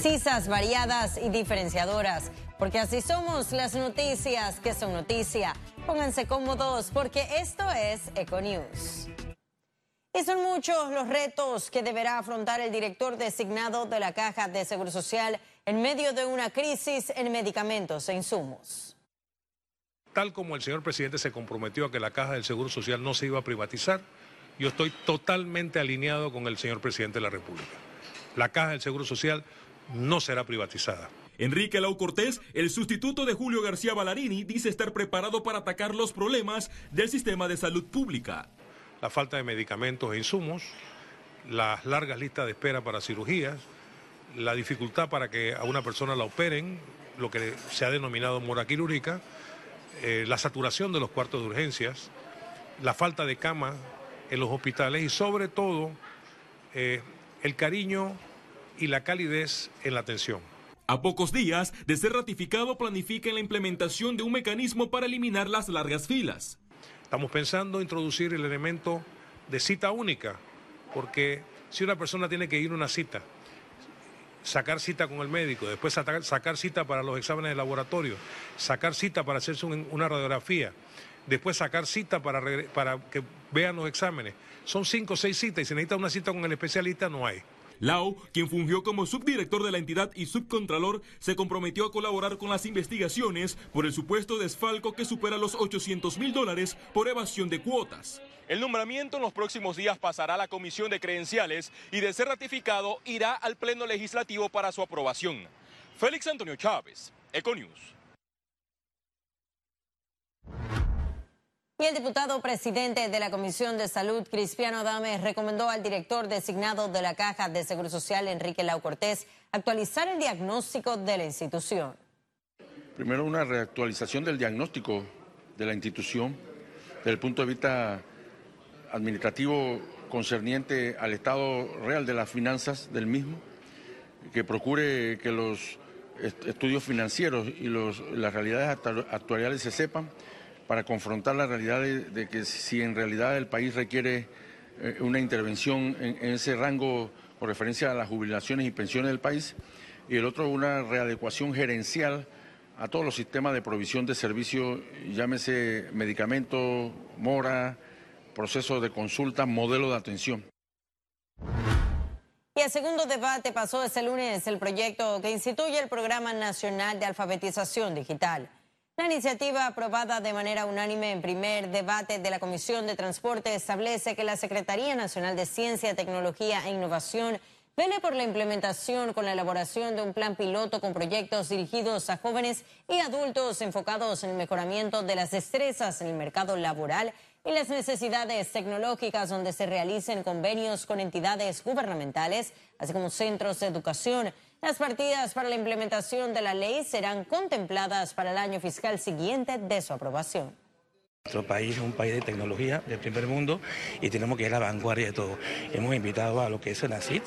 precisas, variadas y diferenciadoras, porque así somos las noticias que son noticia. Pónganse cómodos porque esto es Econews. Y son muchos los retos que deberá afrontar el director designado de la Caja de Seguro Social en medio de una crisis en medicamentos e insumos. Tal como el señor presidente se comprometió a que la Caja del Seguro Social no se iba a privatizar, yo estoy totalmente alineado con el señor presidente de la República. La Caja del Seguro Social no será privatizada. Enrique Lau Cortés, el sustituto de Julio García Ballarini, dice estar preparado para atacar los problemas del sistema de salud pública. La falta de medicamentos e insumos, las largas listas de espera para cirugías, la dificultad para que a una persona la operen, lo que se ha denominado mora quirúrgica, eh, la saturación de los cuartos de urgencias, la falta de cama en los hospitales y sobre todo eh, el cariño y la calidez en la atención. A pocos días de ser ratificado, planifica la implementación de un mecanismo para eliminar las largas filas. Estamos pensando en introducir el elemento de cita única, porque si una persona tiene que ir a una cita, sacar cita con el médico, después sacar cita para los exámenes de laboratorio, sacar cita para hacerse una radiografía, después sacar cita para, para que vean los exámenes, son cinco o seis citas y si necesita una cita con el especialista no hay. Lau, quien fungió como subdirector de la entidad y subcontralor, se comprometió a colaborar con las investigaciones por el supuesto desfalco que supera los 800 mil dólares por evasión de cuotas. El nombramiento en los próximos días pasará a la Comisión de Credenciales y de ser ratificado irá al Pleno Legislativo para su aprobación. Félix Antonio Chávez, Econews. Y el diputado presidente de la Comisión de Salud, Cristiano Adame, recomendó al director designado de la Caja de Seguro Social, Enrique Lau Cortés, actualizar el diagnóstico de la institución. Primero, una reactualización del diagnóstico de la institución desde el punto de vista administrativo concerniente al estado real de las finanzas del mismo, que procure que los estudios financieros y las realidades actuariales se sepan para confrontar la realidad de, que si en realidad el país requiere eh, una intervención en, ese rango con referencia a las jubilaciones y pensiones del país, y el otro una readecuación gerencial a todos los sistemas de provisión de servicios, llámese medicamentos, mora, proceso de consulta, modelo de atención. Y el segundo debate pasó este lunes el proyecto que instituye el Programa Nacional de Alfabetización Digital. La iniciativa aprobada de manera unánime en primer debate de la Comisión de Transporte establece que la Secretaría Nacional de Ciencia, Tecnología e Innovación vele por la implementación con la elaboración de un plan piloto con proyectos dirigidos a jóvenes y adultos enfocados en el mejoramiento de las destrezas en el mercado laboral y las necesidades tecnológicas donde se realicen convenios con entidades gubernamentales, así como centros de educación. Las partidas para la implementación de la ley serán contempladas para el año fiscal siguiente de su aprobación. Nuestro país es un país de tecnología del primer mundo y tenemos que ir a la vanguardia de todo. Hemos invitado a lo que es el NACIT,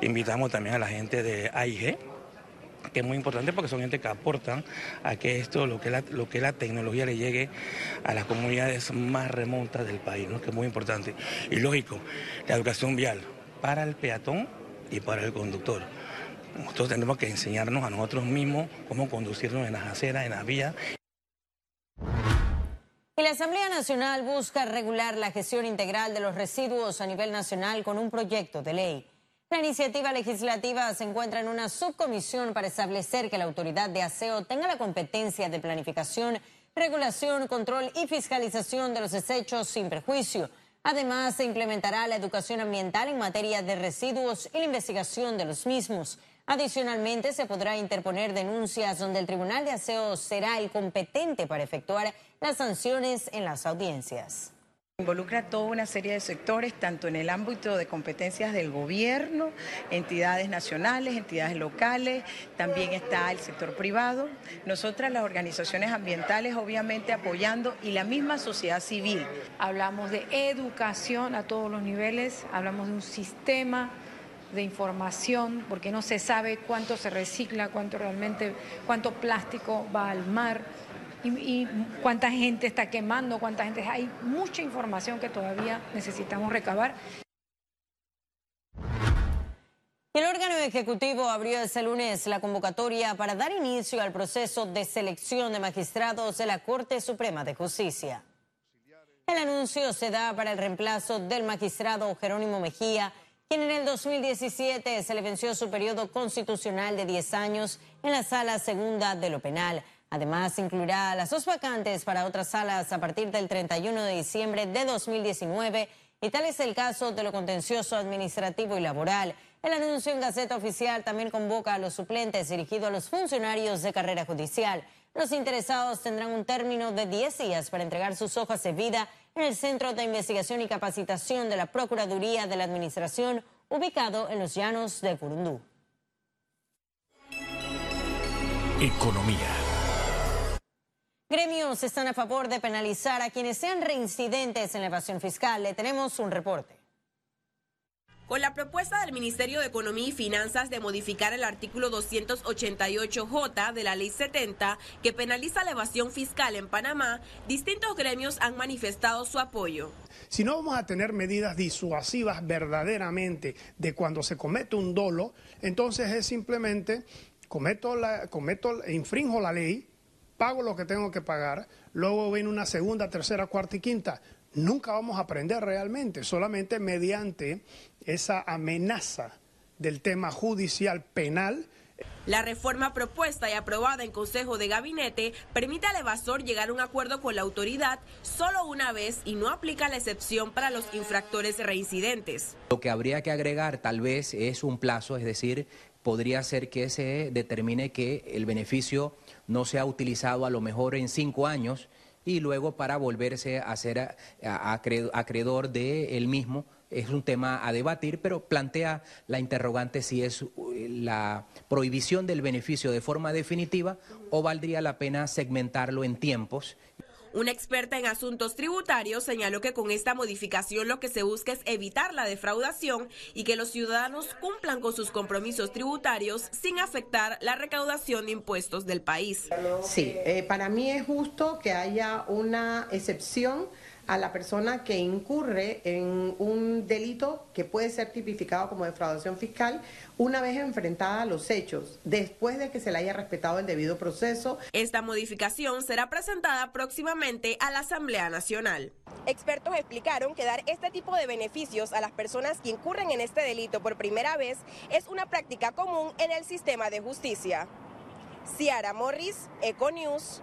invitamos también a la gente de AIG, que es muy importante porque son gente que aportan a que esto, lo que la, lo la tecnología le llegue a las comunidades más remotas del país, ¿no? que es muy importante. Y lógico, la educación vial para el peatón y para el conductor. Nosotros tenemos que enseñarnos a nosotros mismos cómo conducirnos en las aceras, en las vías. Y la Asamblea Nacional busca regular la gestión integral de los residuos a nivel nacional con un proyecto de ley. La iniciativa legislativa se encuentra en una subcomisión para establecer que la autoridad de aseo tenga la competencia de planificación, regulación, control y fiscalización de los desechos sin perjuicio. Además, se implementará la educación ambiental en materia de residuos y la investigación de los mismos. Adicionalmente, se podrá interponer denuncias donde el Tribunal de Aseo será el competente para efectuar las sanciones en las audiencias. Involucra toda una serie de sectores, tanto en el ámbito de competencias del gobierno, entidades nacionales, entidades locales, también está el sector privado. Nosotras, las organizaciones ambientales, obviamente apoyando y la misma sociedad civil. Hablamos de educación a todos los niveles, hablamos de un sistema de información, porque no se sabe cuánto se recicla, cuánto realmente, cuánto plástico va al mar y, cuánta gente está quemando, cuánta gente... Hay mucha información que todavía necesitamos recabar. El órgano Ejecutivo abrió este lunes la convocatoria para dar inicio al proceso de selección de magistrados de la Corte Suprema de Justicia. El anuncio se da para el reemplazo del magistrado Jerónimo Mejía, quien en el 2017 se le venció su periodo constitucional de 10 años en la sala segunda de lo penal. Además, incluirá las dos vacantes para otras salas a partir del 31 de diciembre de 2019 y tal es el caso de lo contencioso administrativo y laboral. El anuncio en Gaceta Oficial también convoca a los suplentes dirigidos a los funcionarios de carrera judicial. Los interesados tendrán un término de 10 días para entregar sus hojas de vida en el Centro de Investigación y Capacitación de la Procuraduría de la Administración, ubicado en los llanos de Curundú. Economía. Gremios están a favor de penalizar a quienes sean reincidentes en la evasión fiscal. Le tenemos un reporte. Con la propuesta del Ministerio de Economía y Finanzas de modificar el artículo 288J de la Ley 70, que penaliza la evasión fiscal en Panamá, distintos gremios han manifestado su apoyo. Si no vamos a tener medidas disuasivas verdaderamente de cuando se comete un dolo, entonces es simplemente cometo la, cometo, infrinjo la ley, pago lo que tengo que pagar, luego viene una segunda, tercera, cuarta y quinta nunca vamos a aprender realmente, solamente mediante esa amenaza del tema judicial penal. La reforma propuesta y aprobada en Consejo de Gabinete permite al evasor llegar a un acuerdo con la autoridad solo una vez y no aplica la excepción para los infractores reincidentes. Lo que habría que agregar tal vez es un plazo, es decir, podría ser que se determine que el beneficio no sea utilizado a lo mejor en cinco años, y luego para volverse a ser acreedor de él mismo. Es un tema a debatir, pero plantea la interrogante si es eh, la prohibición del beneficio de forma definitiva o valdría la pena segmentarlo en tiempos una experta en asuntos tributarios señaló que con esta modificación lo que se busca es evitar la defraudación y que los ciudadanos cumplan con sus compromisos tributarios sin afectar la recaudación de impuestos del país. Sí, eh, para mí es justo que haya una excepción a la persona que incurre en un delito que puede ser tipificado como defraudación fiscal una vez enfrentada a los hechos, después de que se le haya respetado el debido proceso. Esta modificación será presentada próximamente a la Asamblea Nacional. Expertos explicaron que dar este tipo de beneficios a las personas que incurren en este delito por primera vez es una práctica común en el sistema de justicia. Ciara Morris, Econews.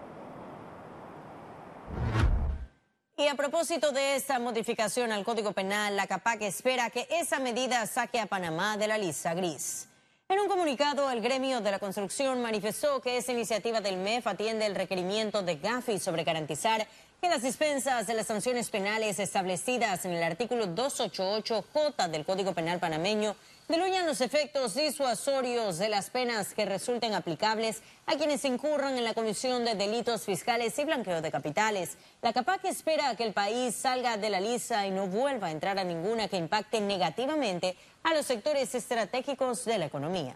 Y a propósito de esta modificación al Código Penal, la CAPAC espera que esa medida saque a Panamá de la lista gris. En un comunicado, el gremio de la construcción manifestó que esa iniciativa del MEF atiende el requerimiento de Gafi sobre garantizar que las dispensas de las sanciones penales establecidas en el artículo 288J del Código Penal panameño diluyan los efectos disuasorios de las penas que resulten aplicables a quienes incurran en la comisión de delitos fiscales y blanqueo de capitales. La CAPAC espera que el país salga de la lisa y no vuelva a entrar a ninguna que impacte negativamente a los sectores estratégicos de la economía.